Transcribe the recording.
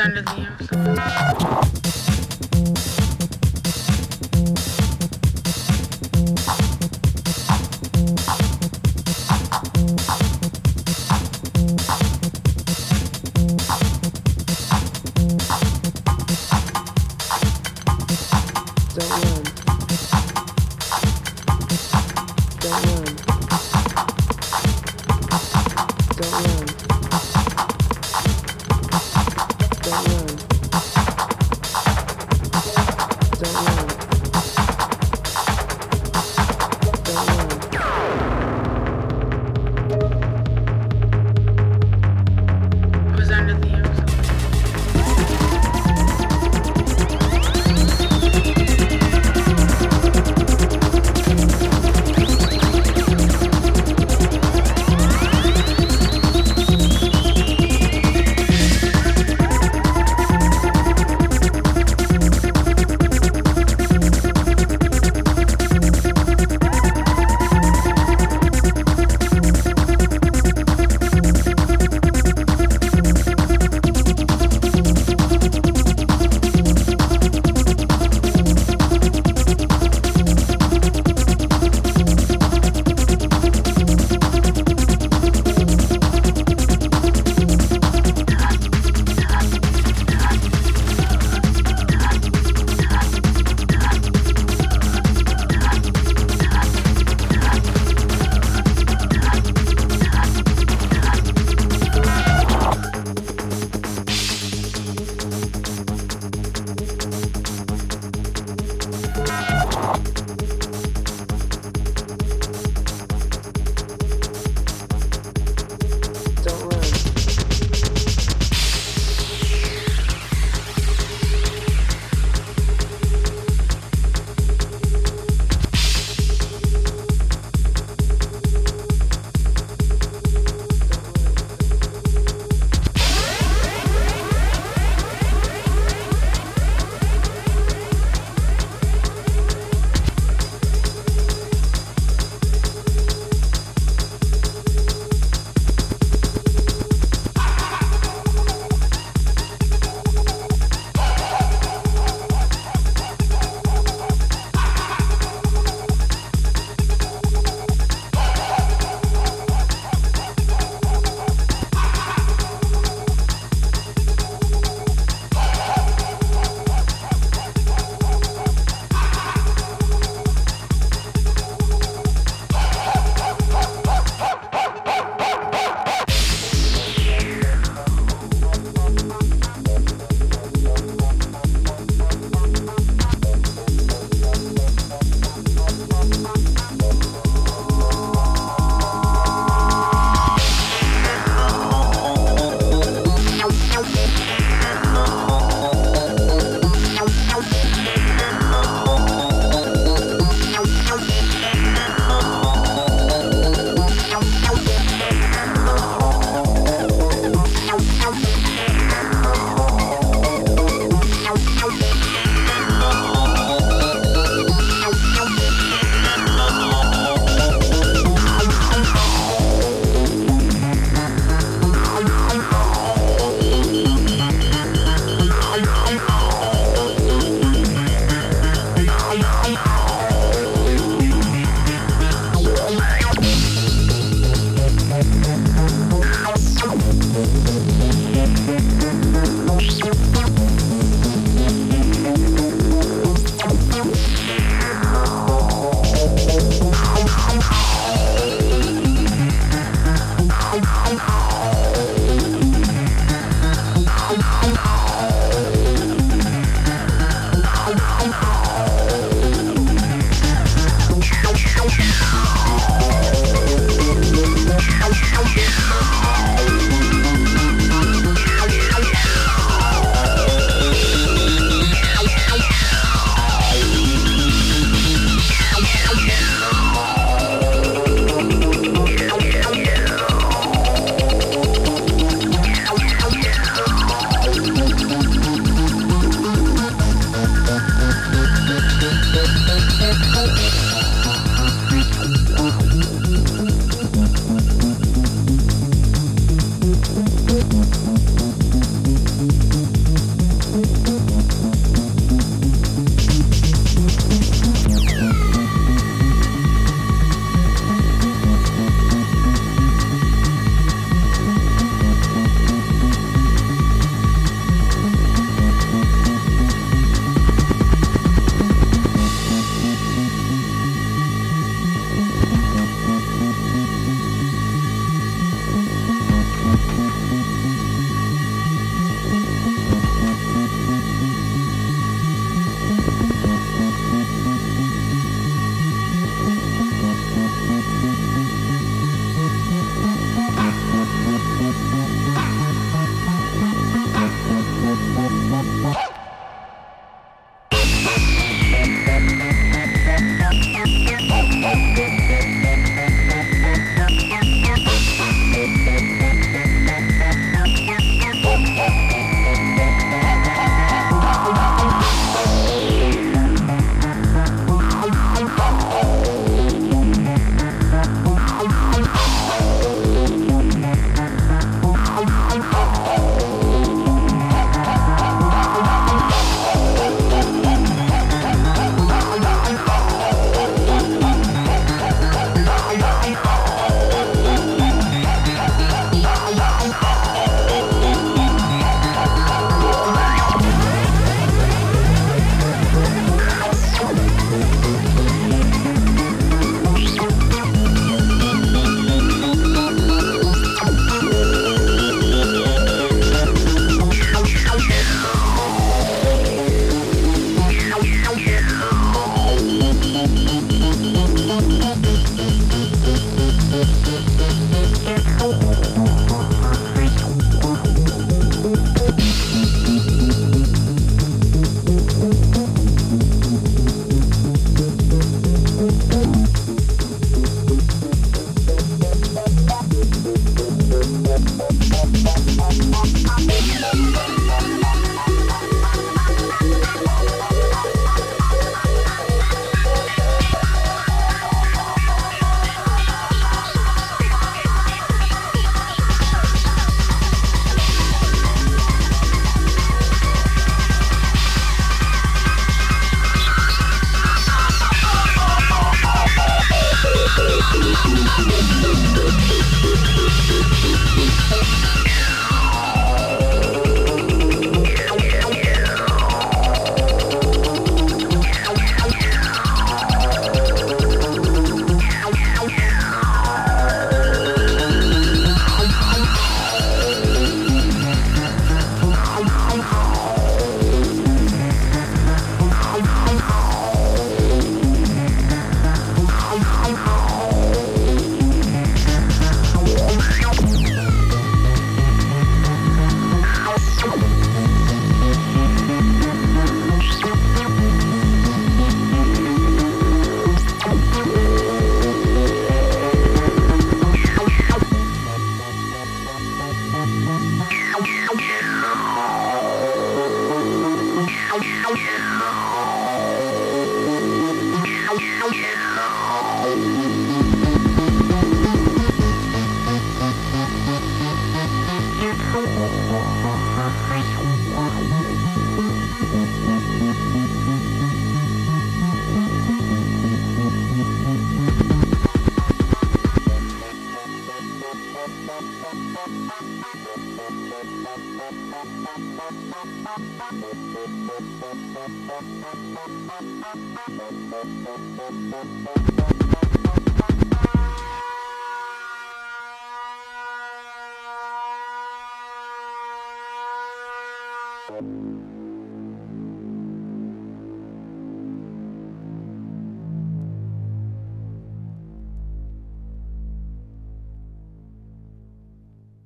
under the influence.